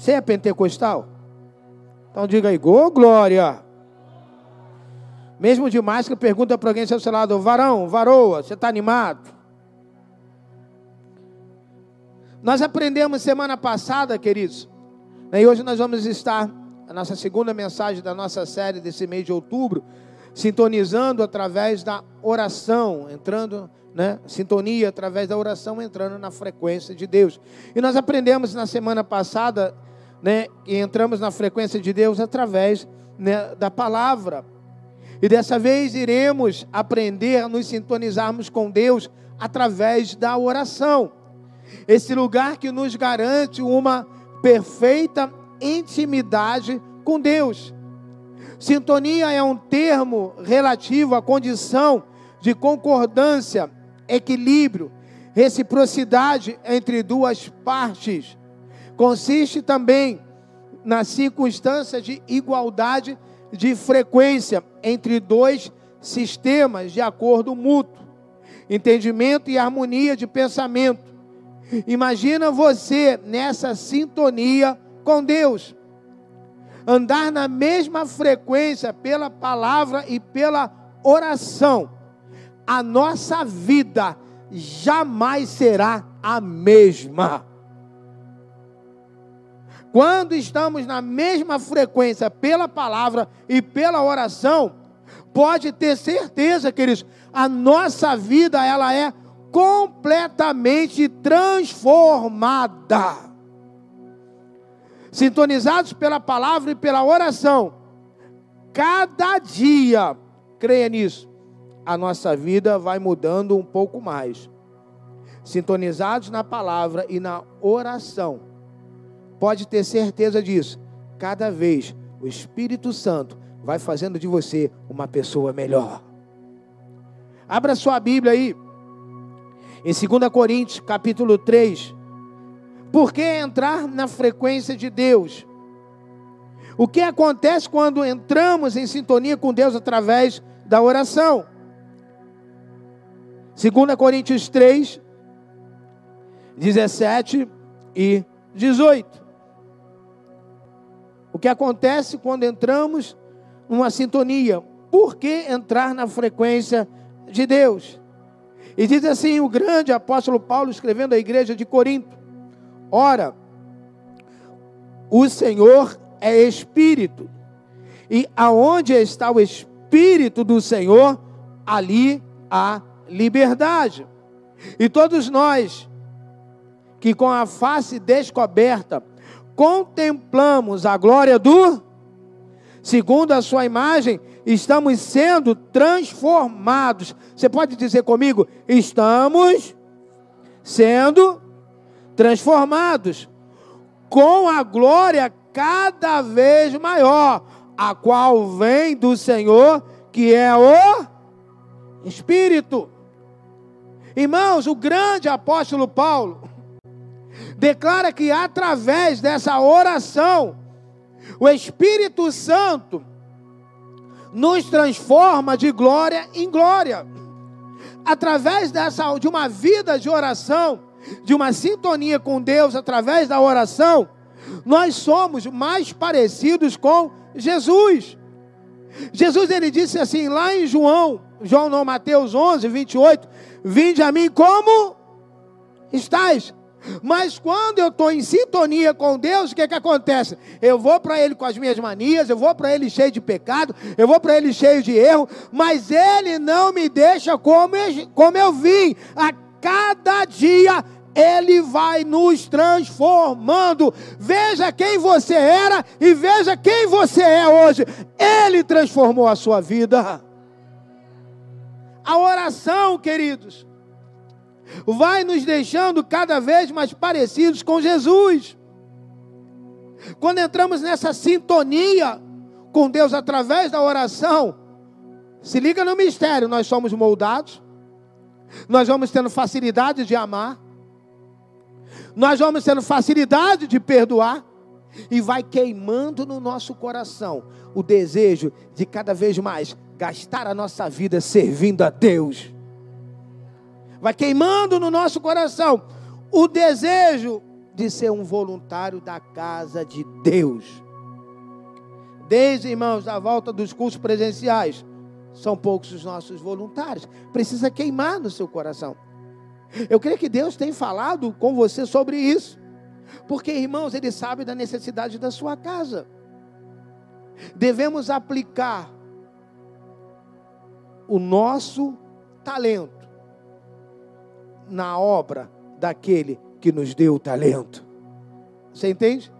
Você é pentecostal? Então diga aí, go glória. Mesmo de máscara, pergunta para alguém seu lado, varão, varoa, você está animado? Nós aprendemos semana passada, queridos, né, e hoje nós vamos estar, a nossa segunda mensagem da nossa série desse mês de outubro, sintonizando através da oração, entrando, né, sintonia através da oração, entrando na frequência de Deus. E nós aprendemos na semana passada, né, e entramos na frequência de Deus através né, da palavra. E dessa vez iremos aprender a nos sintonizarmos com Deus através da oração. Esse lugar que nos garante uma perfeita intimidade com Deus. Sintonia é um termo relativo à condição de concordância, equilíbrio, reciprocidade entre duas partes. Consiste também na circunstância de igualdade de frequência entre dois sistemas de acordo mútuo, entendimento e harmonia de pensamento Imagina você nessa sintonia com Deus. Andar na mesma frequência pela palavra e pela oração. A nossa vida jamais será a mesma. Quando estamos na mesma frequência pela palavra e pela oração, pode ter certeza, queridos, a nossa vida ela é completamente transformada. Sintonizados pela palavra e pela oração, cada dia, creia nisso, a nossa vida vai mudando um pouco mais. Sintonizados na palavra e na oração, pode ter certeza disso, cada vez o Espírito Santo vai fazendo de você uma pessoa melhor. Abra sua Bíblia aí. Em 2 Coríntios, capítulo 3, por que entrar na frequência de Deus? O que acontece quando entramos em sintonia com Deus através da oração? 2 Coríntios 3, 17 e 18. O que acontece quando entramos numa sintonia? Por que entrar na frequência de Deus? E diz assim o grande apóstolo Paulo escrevendo à igreja de Corinto: Ora, o Senhor é espírito, e aonde está o espírito do Senhor, ali há liberdade. E todos nós que com a face descoberta contemplamos a glória do segundo a sua imagem, estamos sendo transformados. Você pode dizer comigo? Estamos sendo transformados com a glória cada vez maior, a qual vem do Senhor, que é o Espírito. Irmãos, o grande apóstolo Paulo declara que através dessa oração, o Espírito Santo nos transforma de glória em glória. Através dessa de uma vida de oração, de uma sintonia com Deus através da oração, nós somos mais parecidos com Jesus. Jesus ele disse assim lá em João, João não, Mateus 11, 28, vinde a mim como estáis. Mas quando eu estou em sintonia com Deus, o que, que acontece? Eu vou para Ele com as minhas manias, eu vou para Ele cheio de pecado, eu vou para Ele cheio de erro, mas Ele não me deixa como eu, como eu vim. A cada dia Ele vai nos transformando. Veja quem você era e veja quem você é hoje. Ele transformou a sua vida. A oração, queridos vai nos deixando cada vez mais parecidos com Jesus. Quando entramos nessa sintonia com Deus através da oração, se liga no mistério, nós somos moldados, nós vamos tendo facilidade de amar, nós vamos tendo facilidade de perdoar, e vai queimando no nosso coração o desejo de cada vez mais gastar a nossa vida servindo a Deus vai queimando no nosso coração o desejo de ser um voluntário da casa de Deus. Desde, irmãos, a volta dos cursos presenciais, são poucos os nossos voluntários. Precisa queimar no seu coração. Eu creio que Deus tem falado com você sobre isso. Porque, irmãos, Ele sabe da necessidade da sua casa. Devemos aplicar o nosso talento na obra daquele que nos deu o talento. Você entende?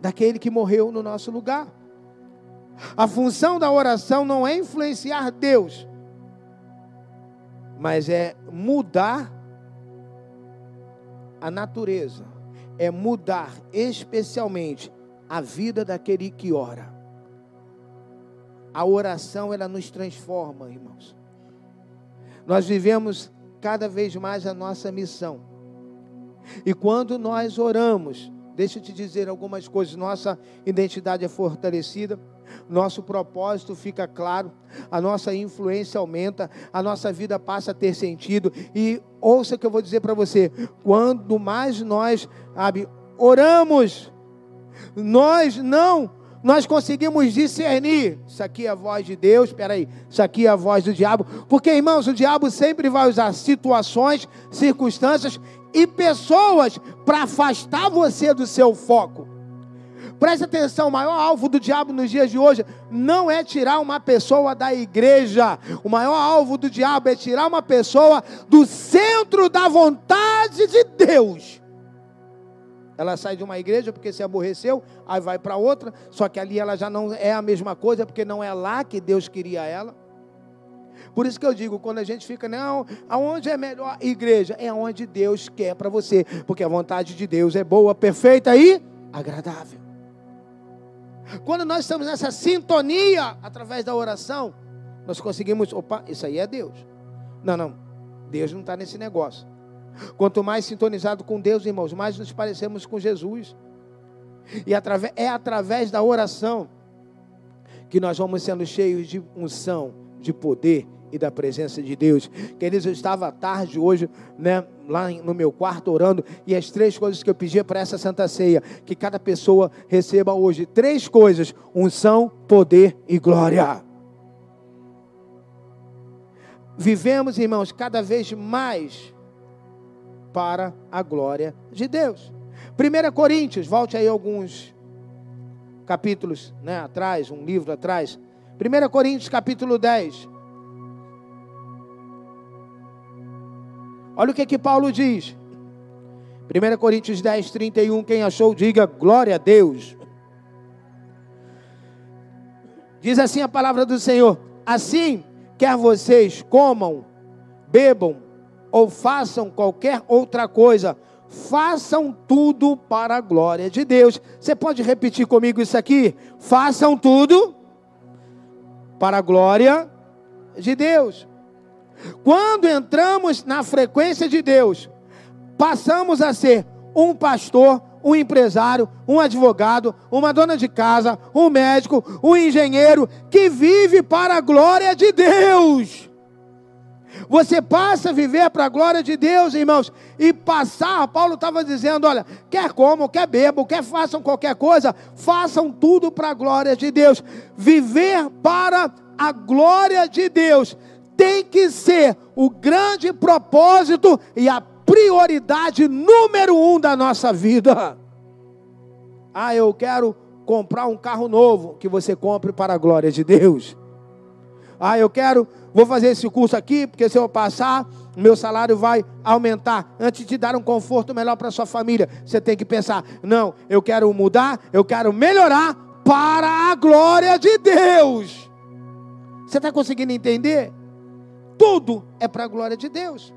Daquele que morreu no nosso lugar. A função da oração não é influenciar Deus, mas é mudar a natureza, é mudar especialmente a vida daquele que ora. A oração ela nos transforma, irmãos. Nós vivemos cada vez mais a nossa missão. E quando nós oramos, deixa eu te dizer algumas coisas, nossa identidade é fortalecida, nosso propósito fica claro, a nossa influência aumenta, a nossa vida passa a ter sentido. E ouça o que eu vou dizer para você: quando mais nós sabe, oramos, nós não nós conseguimos discernir. Isso aqui é a voz de Deus, espera aí. Isso aqui é a voz do diabo. Porque, irmãos, o diabo sempre vai usar situações, circunstâncias e pessoas para afastar você do seu foco. Preste atenção, o maior alvo do diabo nos dias de hoje não é tirar uma pessoa da igreja. O maior alvo do diabo é tirar uma pessoa do centro da vontade de Deus. Ela sai de uma igreja porque se aborreceu, aí vai para outra, só que ali ela já não é a mesma coisa, porque não é lá que Deus queria ela. Por isso que eu digo, quando a gente fica, não, aonde é melhor igreja? É onde Deus quer para você, porque a vontade de Deus é boa, perfeita e agradável. Quando nós estamos nessa sintonia através da oração, nós conseguimos, opa, isso aí é Deus. Não, não, Deus não está nesse negócio. Quanto mais sintonizado com Deus, irmãos, mais nos parecemos com Jesus. E é através da oração que nós vamos sendo cheios de unção, de poder e da presença de Deus. Queridos, eu estava à tarde hoje, né, lá no meu quarto orando, e as três coisas que eu pedia para essa santa ceia, que cada pessoa receba hoje, três coisas: unção, poder e glória. Vivemos, irmãos, cada vez mais para a glória de Deus. 1 Coríntios, volte aí alguns capítulos né, atrás, um livro atrás. 1 Coríntios, capítulo 10. Olha o que que Paulo diz. 1 Coríntios 10, 31. Quem achou, diga glória a Deus. Diz assim a palavra do Senhor: Assim, quer vocês comam, bebam ou façam qualquer outra coisa, façam tudo para a glória de Deus. Você pode repetir comigo isso aqui? Façam tudo para a glória de Deus. Quando entramos na frequência de Deus, passamos a ser um pastor, um empresário, um advogado, uma dona de casa, um médico, um engenheiro que vive para a glória de Deus. Você passa a viver para a glória de Deus, irmãos. E passar, Paulo estava dizendo: olha, quer comam, quer bebam, quer façam qualquer coisa, façam tudo para a glória de Deus. Viver para a glória de Deus tem que ser o grande propósito e a prioridade número um da nossa vida. Ah, eu quero comprar um carro novo, que você compre para a glória de Deus. Ah, eu quero vou fazer esse curso aqui, porque se eu passar, meu salário vai aumentar. Antes de dar um conforto melhor para sua família, você tem que pensar: não, eu quero mudar, eu quero melhorar para a glória de Deus. Você está conseguindo entender? Tudo é para a glória de Deus.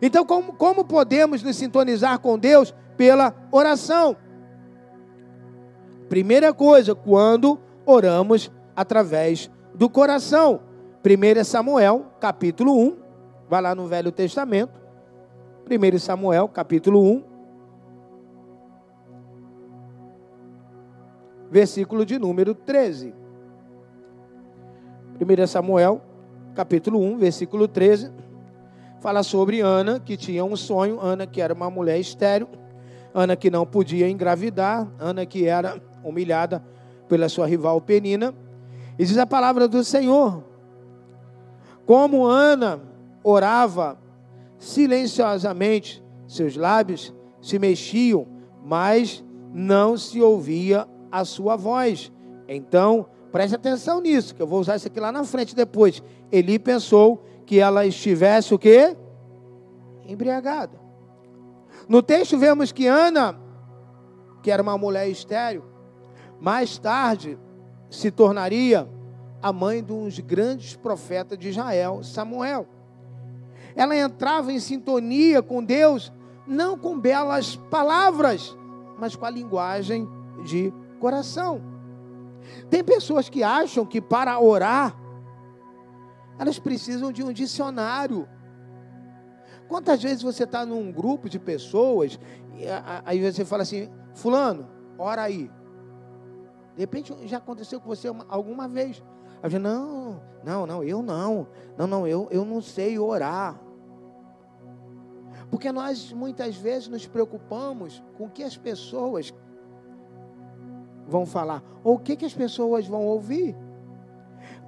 Então, como, como podemos nos sintonizar com Deus? Pela oração. Primeira coisa, quando oramos através do coração. 1 Samuel, capítulo 1, vai lá no Velho Testamento. 1 Samuel, capítulo 1, versículo de número 13. 1 Samuel, capítulo 1, versículo 13, fala sobre Ana, que tinha um sonho, Ana que era uma mulher estéril, Ana que não podia engravidar, Ana que era humilhada pela sua rival Penina. E diz a palavra do Senhor: como Ana orava silenciosamente, seus lábios se mexiam, mas não se ouvia a sua voz. Então, preste atenção nisso, que eu vou usar isso aqui lá na frente depois. Eli pensou que ela estivesse o quê? Embriagada. No texto vemos que Ana, que era uma mulher estéril, mais tarde se tornaria a mãe de um dos grandes profetas de Israel, Samuel. Ela entrava em sintonia com Deus, não com belas palavras, mas com a linguagem de coração. Tem pessoas que acham que para orar, elas precisam de um dicionário. Quantas vezes você está num grupo de pessoas, e aí você fala assim, fulano, ora aí. De repente já aconteceu com você alguma vez. Aí eu não, não, não, eu não. Não, não, eu, eu não sei orar. Porque nós muitas vezes nos preocupamos com o que as pessoas vão falar, ou o que, que as pessoas vão ouvir.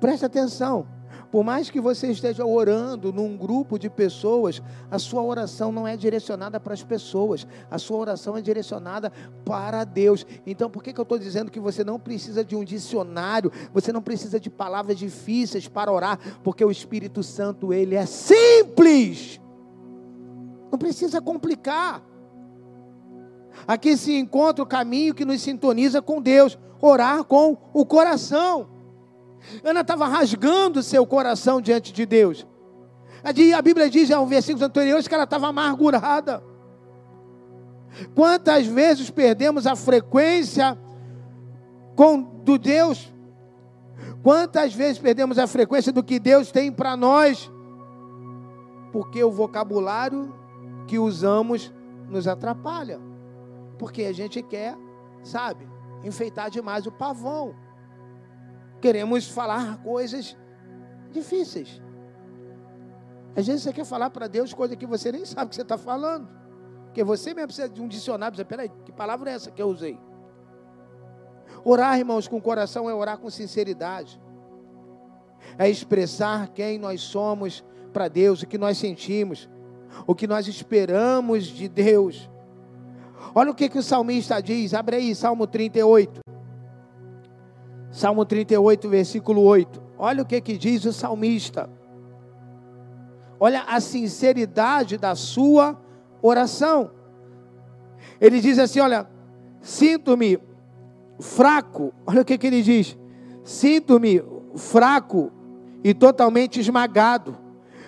Preste atenção. Por mais que você esteja orando num grupo de pessoas, a sua oração não é direcionada para as pessoas, a sua oração é direcionada para Deus. Então, por que, que eu estou dizendo que você não precisa de um dicionário, você não precisa de palavras difíceis para orar, porque o Espírito Santo, ele é simples, não precisa complicar. Aqui se encontra o caminho que nos sintoniza com Deus, orar com o coração. Ana estava rasgando seu coração diante de Deus. A Bíblia diz, em versículos anteriores, que ela estava amargurada. Quantas vezes perdemos a frequência com, do Deus? Quantas vezes perdemos a frequência do que Deus tem para nós? Porque o vocabulário que usamos nos atrapalha. Porque a gente quer, sabe, enfeitar demais o pavão queremos falar coisas difíceis. Às vezes você quer falar para Deus coisa que você nem sabe que você está falando. Porque você mesmo precisa de um dicionário. Você, peraí, que palavra é essa que eu usei? Orar, irmãos, com coração é orar com sinceridade. É expressar quem nós somos para Deus, o que nós sentimos, o que nós esperamos de Deus. Olha o que, que o salmista diz, abre aí, Salmo 38. Salmo 38, versículo 8. Olha o que, que diz o salmista. Olha a sinceridade da sua oração. Ele diz assim: Olha, sinto-me fraco. Olha o que, que ele diz: Sinto-me fraco e totalmente esmagado.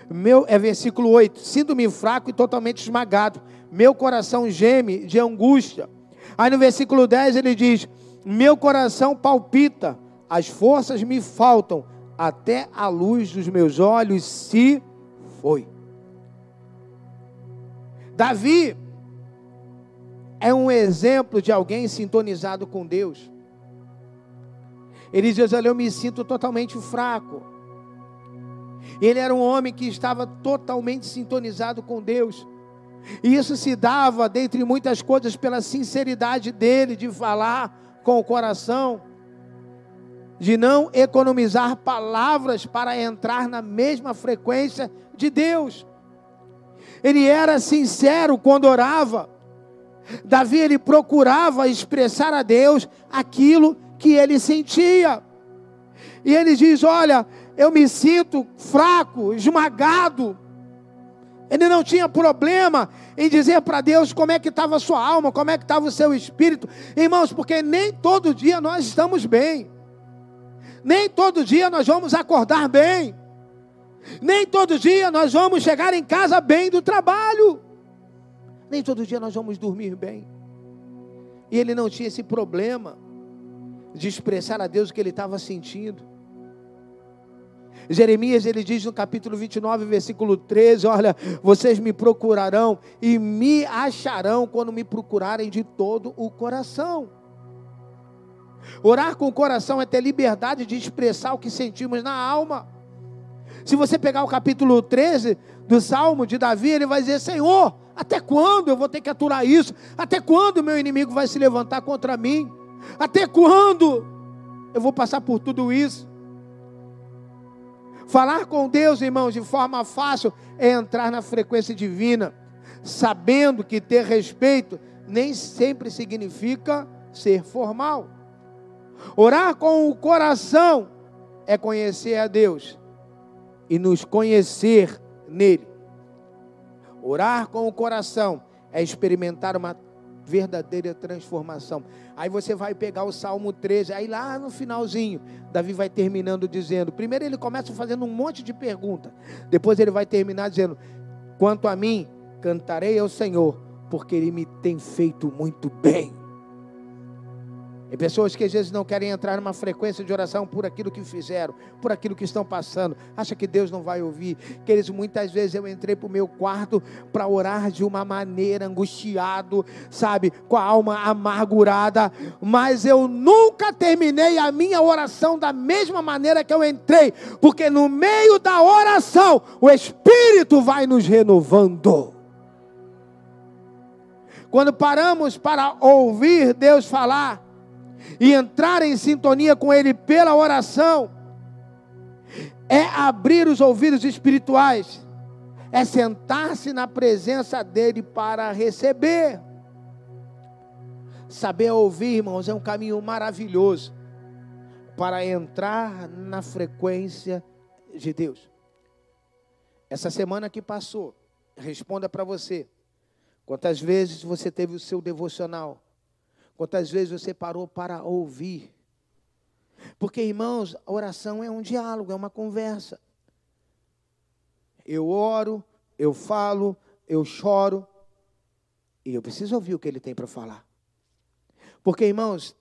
Meu, é versículo 8: Sinto-me fraco e totalmente esmagado. Meu coração geme de angústia. Aí no versículo 10 ele diz: meu coração palpita, as forças me faltam, até a luz dos meus olhos se foi. Davi é um exemplo de alguém sintonizado com Deus. Ele diz: Olha, eu me sinto totalmente fraco. Ele era um homem que estava totalmente sintonizado com Deus. E isso se dava, dentre muitas coisas, pela sinceridade dele de falar com o coração, de não economizar palavras para entrar na mesma frequência de Deus. Ele era sincero quando orava. Davi ele procurava expressar a Deus aquilo que ele sentia. E ele diz: Olha, eu me sinto fraco, esmagado. Ele não tinha problema em dizer para Deus como é que estava a sua alma, como é que estava o seu espírito. Irmãos, porque nem todo dia nós estamos bem. Nem todo dia nós vamos acordar bem. Nem todo dia nós vamos chegar em casa bem do trabalho. Nem todo dia nós vamos dormir bem. E ele não tinha esse problema de expressar a Deus o que ele estava sentindo. Jeremias ele diz no capítulo 29, versículo 13: Olha, vocês me procurarão e me acharão quando me procurarem de todo o coração. Orar com o coração é ter liberdade de expressar o que sentimos na alma. Se você pegar o capítulo 13 do Salmo de Davi, ele vai dizer: Senhor, Até quando eu vou ter que aturar isso? Até quando meu inimigo vai se levantar contra mim? Até quando eu vou passar por tudo isso? Falar com Deus, irmãos, de forma fácil é entrar na frequência divina, sabendo que ter respeito nem sempre significa ser formal. Orar com o coração é conhecer a Deus e nos conhecer nele. Orar com o coração é experimentar uma verdadeira transformação. Aí você vai pegar o Salmo 13, aí lá no finalzinho, Davi vai terminando dizendo: primeiro ele começa fazendo um monte de perguntas, depois ele vai terminar dizendo: quanto a mim, cantarei ao Senhor, porque ele me tem feito muito bem. Tem pessoas que às vezes não querem entrar numa frequência de oração por aquilo que fizeram, por aquilo que estão passando. Acha que Deus não vai ouvir. Queridos, muitas vezes eu entrei para o meu quarto para orar de uma maneira angustiado, sabe, com a alma amargurada, mas eu nunca terminei a minha oração da mesma maneira que eu entrei, porque no meio da oração o Espírito vai nos renovando. Quando paramos para ouvir Deus falar, e entrar em sintonia com Ele pela oração, é abrir os ouvidos espirituais, é sentar-se na presença dEle para receber. Saber ouvir, irmãos, é um caminho maravilhoso para entrar na frequência de Deus. Essa semana que passou, responda para você: quantas vezes você teve o seu devocional? Quantas vezes você parou para ouvir? Porque, irmãos, a oração é um diálogo, é uma conversa. Eu oro, eu falo, eu choro, e eu preciso ouvir o que ele tem para falar. Porque, irmãos,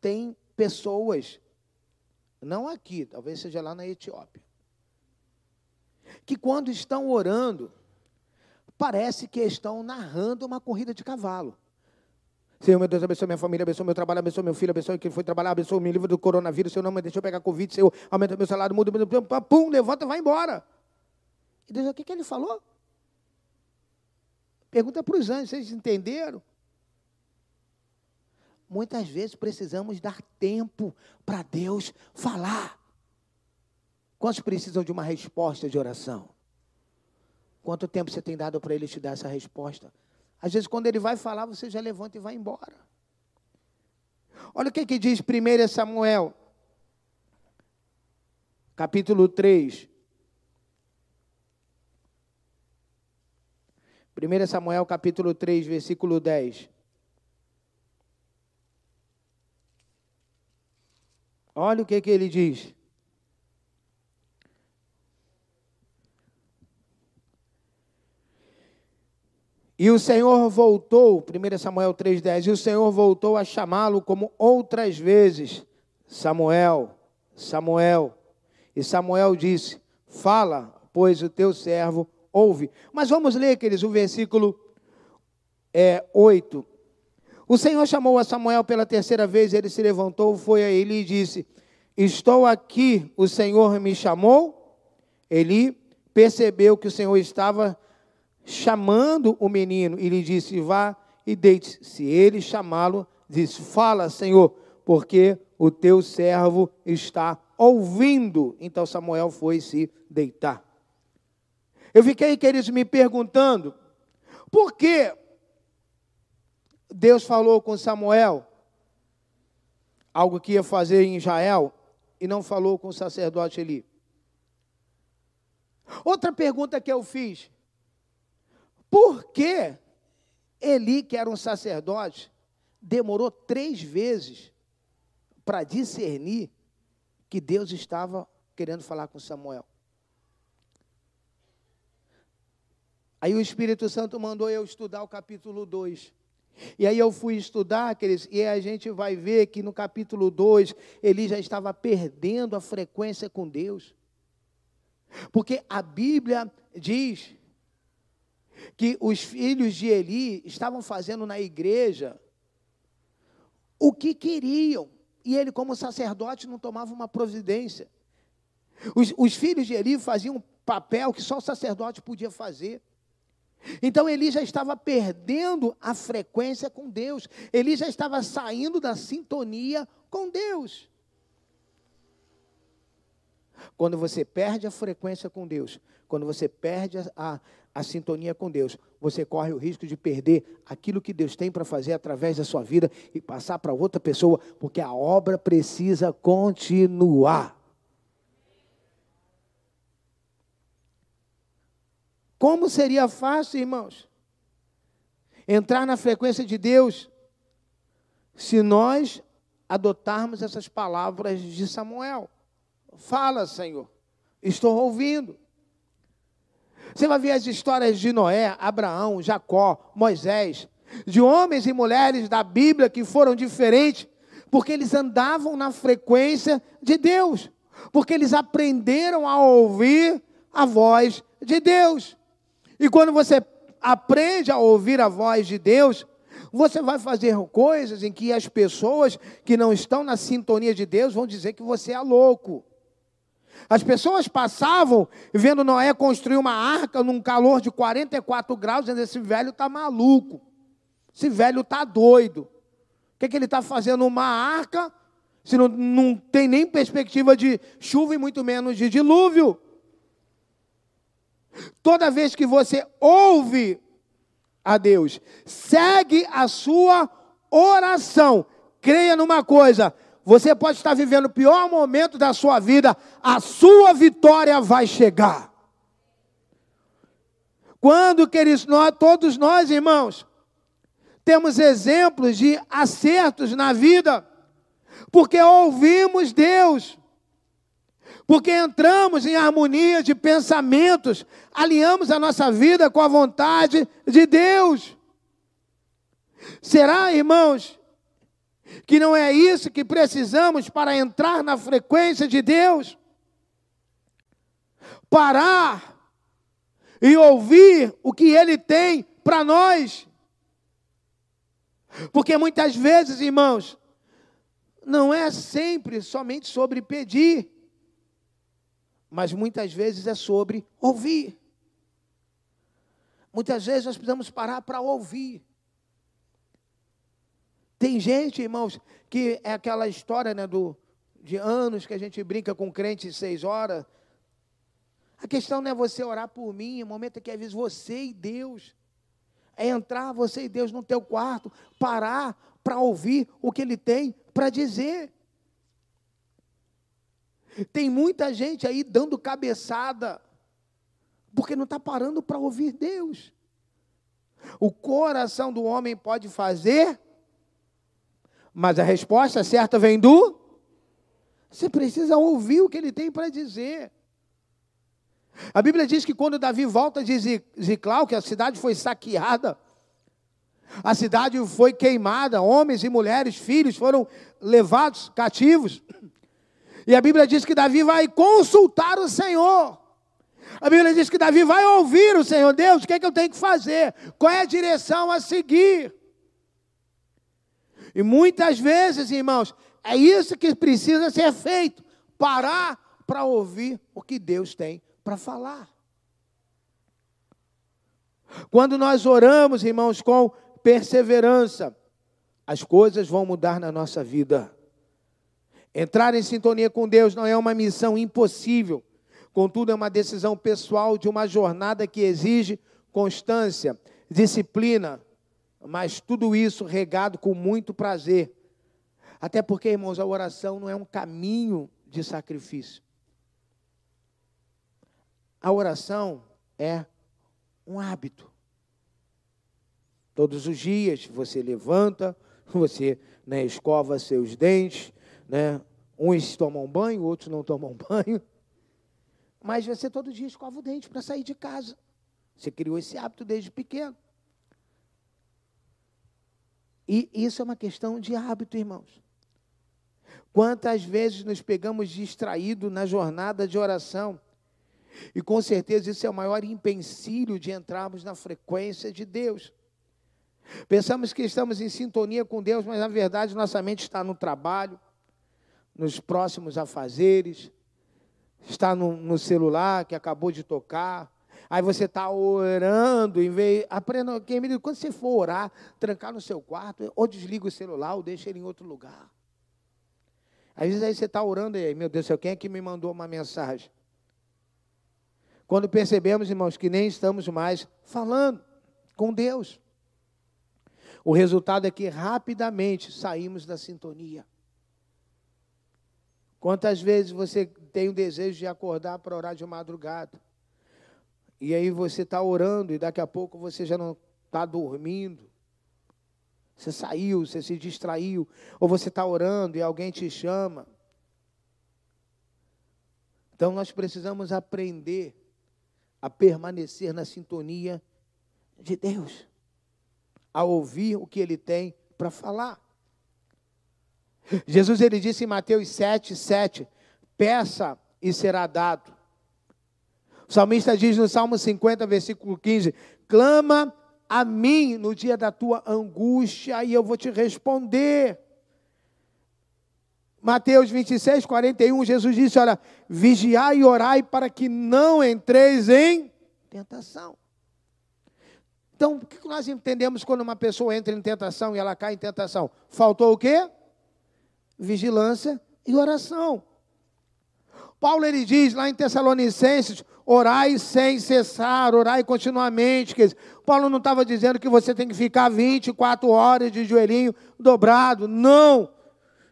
tem pessoas, não aqui, talvez seja lá na Etiópia, que quando estão orando, parece que estão narrando uma corrida de cavalo. Senhor, meu Deus, abençoe minha família, abençoe meu trabalho, abençoe meu filho, abençoe quem foi trabalhar, abençoe me livre do coronavírus, Senhor, não me deixa eu pegar Covid, Senhor, aumenta meu salário, muda, muda, pum, levanta e vai embora. E Deus, o que, que ele falou? Pergunta para os anjos, vocês entenderam? Muitas vezes precisamos dar tempo para Deus falar. Quantos precisam de uma resposta de oração? Quanto tempo você tem dado para Ele te dar essa resposta? Às vezes, quando ele vai falar, você já levanta e vai embora. Olha o que, que diz 1 Samuel, capítulo 3. 1 Samuel, capítulo 3, versículo 10. Olha o que, que ele diz. E o Senhor voltou, 1 Samuel 3,10, e o Senhor voltou a chamá-lo como outras vezes: Samuel, Samuel. E Samuel disse: Fala, pois o teu servo ouve. Mas vamos ler, queridos, o versículo é, 8. O Senhor chamou a Samuel pela terceira vez, ele se levantou, foi a ele e disse: Estou aqui, o Senhor me chamou. Ele percebeu que o Senhor estava chamando o menino e lhe disse: Vá e deite. Se ele chamá-lo, disse: Fala, Senhor, porque o teu servo está ouvindo. Então Samuel foi se deitar. Eu fiquei, queridos, me perguntando: por que Deus falou com Samuel algo que ia fazer em Israel e não falou com o sacerdote Eli? Outra pergunta que eu fiz: por que Eli, que era um sacerdote, demorou três vezes para discernir que Deus estava querendo falar com Samuel? Aí o Espírito Santo mandou eu estudar o capítulo 2. E aí eu fui estudar, aqueles, e a gente vai ver que no capítulo 2 ele já estava perdendo a frequência com Deus. Porque a Bíblia diz que os filhos de Eli estavam fazendo na igreja o que queriam. E ele, como sacerdote, não tomava uma providência. Os, os filhos de Eli faziam um papel que só o sacerdote podia fazer. Então Eli já estava perdendo a frequência com Deus, Eli já estava saindo da sintonia com Deus. Quando você perde a frequência com Deus, quando você perde a, a, sintonia com Deus, você corre o risco de perder aquilo que Deus tem para fazer através da sua vida e passar para outra pessoa, porque a obra precisa continuar. Como seria fácil, irmãos, entrar na frequência de Deus se nós adotarmos essas palavras de Samuel? Fala, Senhor, estou ouvindo. Você vai ver as histórias de Noé, Abraão, Jacó, Moisés, de homens e mulheres da Bíblia que foram diferentes, porque eles andavam na frequência de Deus, porque eles aprenderam a ouvir a voz de Deus. E quando você aprende a ouvir a voz de Deus, você vai fazer coisas em que as pessoas que não estão na sintonia de Deus vão dizer que você é louco. As pessoas passavam vendo Noé construir uma arca num calor de 44 graus, dizendo: esse velho está maluco, esse velho está doido. O que, é que ele está fazendo? Uma arca, se não, não tem nem perspectiva de chuva e muito menos de dilúvio. Toda vez que você ouve a Deus, segue a sua oração. Creia numa coisa: você pode estar vivendo o pior momento da sua vida, a sua vitória vai chegar. Quando, queridos, nós, todos nós, irmãos, temos exemplos de acertos na vida, porque ouvimos Deus porque entramos em harmonia de pensamentos, alinhamos a nossa vida com a vontade de Deus. Será, irmãos, que não é isso que precisamos para entrar na frequência de Deus? Parar e ouvir o que Ele tem para nós. Porque muitas vezes, irmãos, não é sempre somente sobre pedir mas muitas vezes é sobre ouvir. Muitas vezes nós precisamos parar para ouvir. Tem gente, irmãos, que é aquela história né, do, de anos que a gente brinca com crente seis horas. A questão não é você orar por mim, o momento é que às vezes você e Deus. É entrar você e Deus no teu quarto, parar para ouvir o que Ele tem para dizer. Tem muita gente aí dando cabeçada, porque não está parando para ouvir Deus. O coração do homem pode fazer, mas a resposta certa vem do. Você precisa ouvir o que ele tem para dizer. A Bíblia diz que quando Davi volta de Ziclau, que a cidade foi saqueada, a cidade foi queimada, homens e mulheres, filhos foram levados cativos. E a Bíblia diz que Davi vai consultar o Senhor. A Bíblia diz que Davi vai ouvir o Senhor. Deus, o que, é que eu tenho que fazer? Qual é a direção a seguir? E muitas vezes, irmãos, é isso que precisa ser feito: parar para ouvir o que Deus tem para falar. Quando nós oramos, irmãos, com perseverança, as coisas vão mudar na nossa vida. Entrar em sintonia com Deus não é uma missão impossível, contudo, é uma decisão pessoal de uma jornada que exige constância, disciplina, mas tudo isso regado com muito prazer. Até porque, irmãos, a oração não é um caminho de sacrifício. A oração é um hábito. Todos os dias você levanta, você né, escova seus dentes, né? Uns tomam banho, outros não tomam banho. Mas você todo dia escova o dente para sair de casa. Você criou esse hábito desde pequeno. E isso é uma questão de hábito, irmãos. Quantas vezes nos pegamos distraídos na jornada de oração? E com certeza isso é o maior empecilho de entrarmos na frequência de Deus. Pensamos que estamos em sintonia com Deus, mas na verdade nossa mente está no trabalho, nos próximos afazeres, está no, no celular que acabou de tocar, Aí você está orando, em vez. Aprenda, quando você for orar, trancar no seu quarto, ou desliga o celular, ou deixa ele em outro lugar. Às vezes aí você está orando e aí, meu Deus do céu, quem é que me mandou uma mensagem? Quando percebemos, irmãos, que nem estamos mais falando com Deus. O resultado é que rapidamente saímos da sintonia. Quantas vezes você tem o desejo de acordar para orar de madrugada? E aí você está orando e daqui a pouco você já não está dormindo. Você saiu, você se distraiu. Ou você está orando e alguém te chama. Então nós precisamos aprender a permanecer na sintonia de Deus, a ouvir o que Ele tem para falar. Jesus ele disse em Mateus 7, 7, peça e será dado. O salmista diz no Salmo 50, versículo 15: clama a mim no dia da tua angústia e eu vou te responder. Mateus 26, 41, Jesus disse: Olha, vigiai e orai para que não entreis em tentação. Então, o que nós entendemos quando uma pessoa entra em tentação e ela cai em tentação? Faltou o quê? Vigilância e oração. Paulo ele diz lá em Tessalonicenses: orai sem cessar, orai continuamente. Quer dizer, Paulo não estava dizendo que você tem que ficar 24 horas de joelhinho dobrado. Não.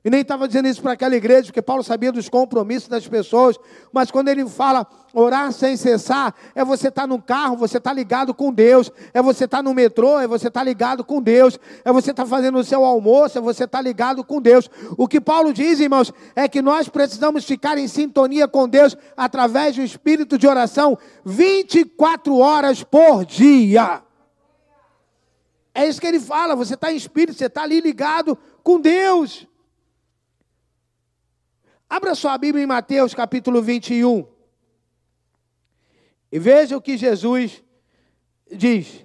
E nem estava dizendo isso para aquela igreja, porque Paulo sabia dos compromissos das pessoas. Mas quando ele fala orar sem cessar, é você estar tá no carro, você está ligado com Deus. É você estar tá no metrô, é você estar tá ligado com Deus. É você estar tá fazendo o seu almoço, é você estar tá ligado com Deus. O que Paulo diz, irmãos, é que nós precisamos ficar em sintonia com Deus através do espírito de oração 24 horas por dia. É isso que ele fala, você está em espírito, você está ali ligado com Deus. Abra sua Bíblia em Mateus capítulo 21. E veja o que Jesus diz.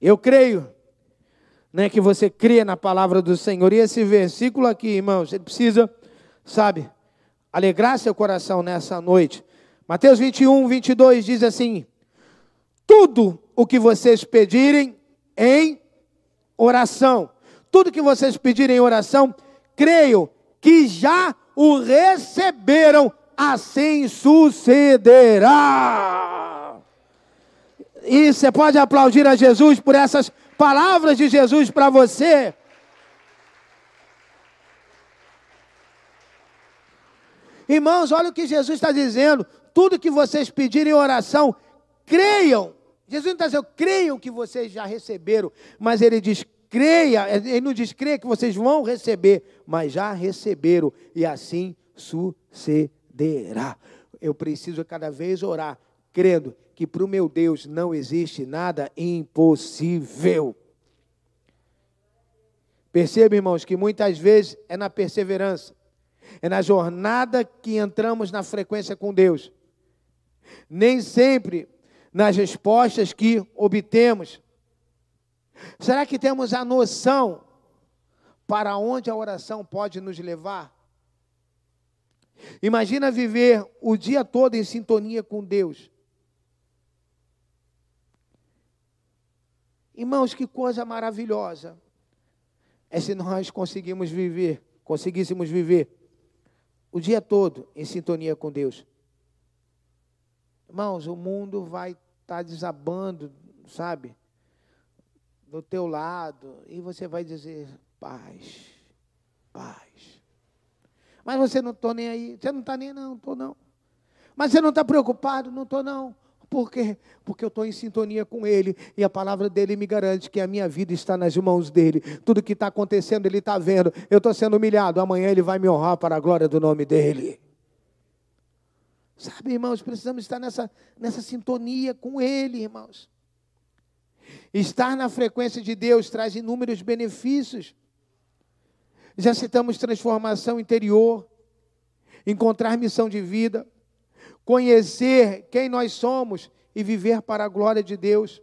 Eu creio né, que você crê na palavra do Senhor. E esse versículo aqui, irmãos, ele precisa, sabe, alegrar seu coração nessa noite. Mateus 21, 22 diz assim: Tudo o que vocês pedirem em oração. Tudo que vocês pedirem em oração, creio que já o receberam, assim sucederá. E você pode aplaudir a Jesus por essas palavras de Jesus para você. Irmãos, olha o que Jesus está dizendo. Tudo que vocês pedirem em oração, creiam Jesus não está dizendo, creiam que vocês já receberam, mas ele diz, creia, ele não diz, creia que vocês vão receber, mas já receberam, e assim sucederá. Eu preciso cada vez orar, crendo que para o meu Deus não existe nada impossível. Perceba, irmãos, que muitas vezes é na perseverança, é na jornada que entramos na frequência com Deus. Nem sempre nas respostas que obtemos? Será que temos a noção para onde a oração pode nos levar? Imagina viver o dia todo em sintonia com Deus. Irmãos, que coisa maravilhosa é se nós conseguimos viver, conseguíssemos viver o dia todo em sintonia com Deus. Irmãos, o mundo vai está desabando, sabe? Do teu lado, e você vai dizer paz, paz. Mas você não estou nem aí, você não está nem não, estou não. Mas você não está preocupado? Não estou não. Por quê? Porque eu estou em sintonia com Ele e a palavra dele me garante que a minha vida está nas mãos dele. Tudo que está acontecendo, Ele está vendo. Eu estou sendo humilhado, amanhã Ele vai me honrar para a glória do nome dele. Sabe, irmãos, precisamos estar nessa, nessa sintonia com Ele, irmãos. Estar na frequência de Deus traz inúmeros benefícios. Já citamos transformação interior, encontrar missão de vida, conhecer quem nós somos e viver para a glória de Deus.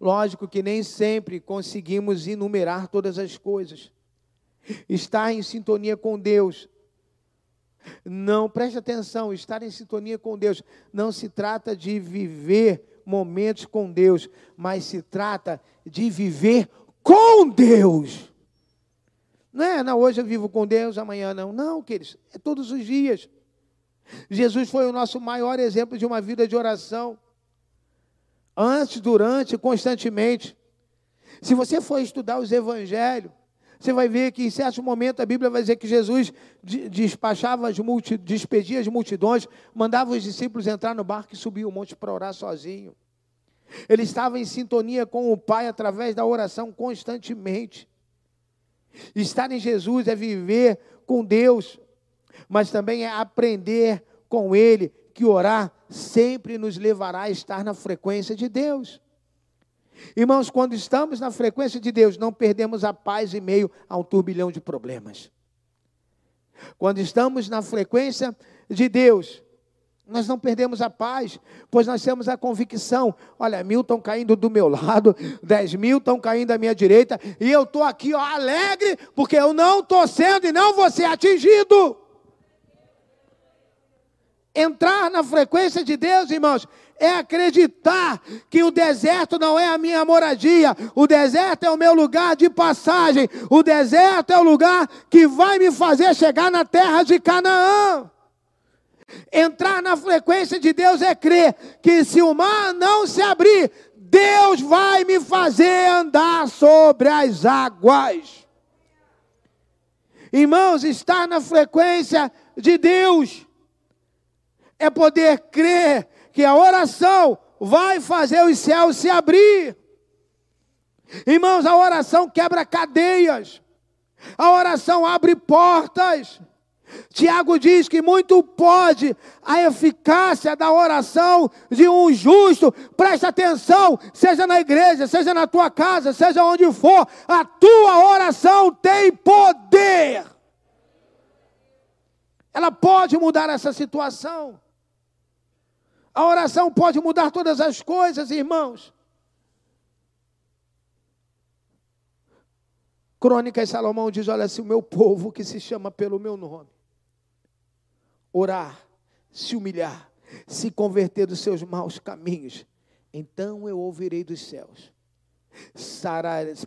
Lógico que nem sempre conseguimos enumerar todas as coisas. Estar em sintonia com Deus Não, preste atenção, estar em sintonia com Deus não se trata de viver momentos com Deus, mas se trata de viver com Deus. Não é, não, hoje eu vivo com Deus, amanhã não. Não, queridos, é todos os dias. Jesus foi o nosso maior exemplo de uma vida de oração. Antes, durante, constantemente. Se você for estudar os evangelhos, você vai ver que em certo momento a Bíblia vai dizer que Jesus despachava as multi, despedia as multidões, mandava os discípulos entrar no barco e subir o monte para orar sozinho. Ele estava em sintonia com o Pai através da oração constantemente. Estar em Jesus é viver com Deus, mas também é aprender com Ele que orar sempre nos levará a estar na frequência de Deus. Irmãos, quando estamos na frequência de Deus, não perdemos a paz em meio a um turbilhão de problemas. Quando estamos na frequência de Deus, nós não perdemos a paz, pois nós temos a convicção: olha, mil estão caindo do meu lado, dez mil estão caindo da minha direita, e eu estou aqui ó, alegre, porque eu não estou sendo e não vou ser atingido. Entrar na frequência de Deus, irmãos, é acreditar que o deserto não é a minha moradia, o deserto é o meu lugar de passagem, o deserto é o lugar que vai me fazer chegar na terra de Canaã. Entrar na frequência de Deus é crer que se o mar não se abrir, Deus vai me fazer andar sobre as águas. Irmãos, estar na frequência de Deus é poder crer que a oração vai fazer os céus se abrir. Irmãos, a oração quebra cadeias, a oração abre portas. Tiago diz que muito pode a eficácia da oração de um justo. Presta atenção, seja na igreja, seja na tua casa, seja onde for, a tua oração tem poder. Ela pode mudar essa situação. A oração pode mudar todas as coisas, irmãos. Crônicas Salomão diz: Olha, se o meu povo que se chama pelo meu nome orar, se humilhar, se converter dos seus maus caminhos, então eu ouvirei dos céus,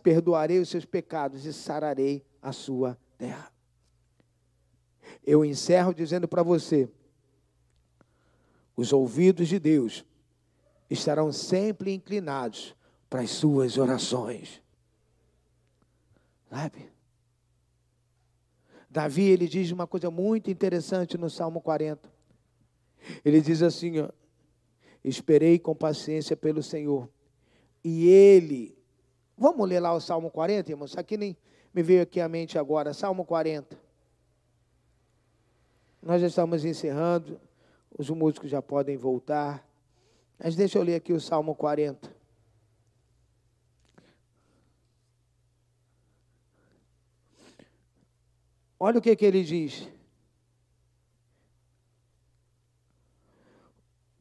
perdoarei os seus pecados e sararei a sua terra. Eu encerro dizendo para você: os ouvidos de Deus estarão sempre inclinados para as suas orações. Sabe? Davi, ele diz uma coisa muito interessante no Salmo 40. Ele diz assim, ó, esperei com paciência pelo Senhor, e Ele, vamos ler lá o Salmo 40, irmãos, aqui nem me veio aqui à mente agora, Salmo 40. Nós já estamos encerrando, os músicos já podem voltar. Mas deixa eu ler aqui o Salmo 40. Olha o que, que ele diz.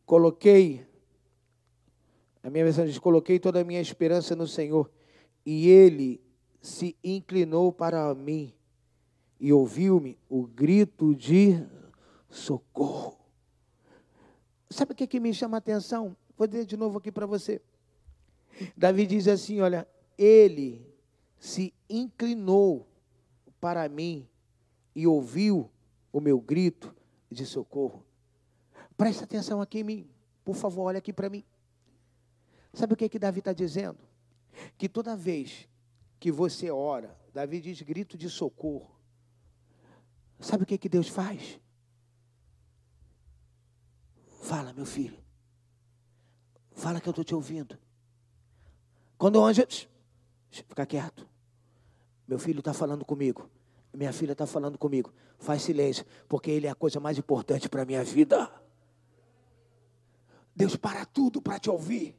Coloquei, a minha versão diz: coloquei toda a minha esperança no Senhor, e ele se inclinou para mim e ouviu-me o grito de socorro. Sabe o que, que me chama a atenção? Vou dizer de novo aqui para você. Davi diz assim: Olha, ele se inclinou para mim e ouviu o meu grito de socorro. Presta atenção aqui em mim, por favor, olha aqui para mim. Sabe o que, que Davi está dizendo? Que toda vez que você ora, Davi diz grito de socorro. Sabe o que, que Deus faz? Fala, meu filho. Fala que eu estou te ouvindo. Quando o anjo. Fica quieto. Meu filho está falando comigo. Minha filha está falando comigo. Faz silêncio, porque ele é a coisa mais importante para a minha vida. Deus para tudo para te ouvir.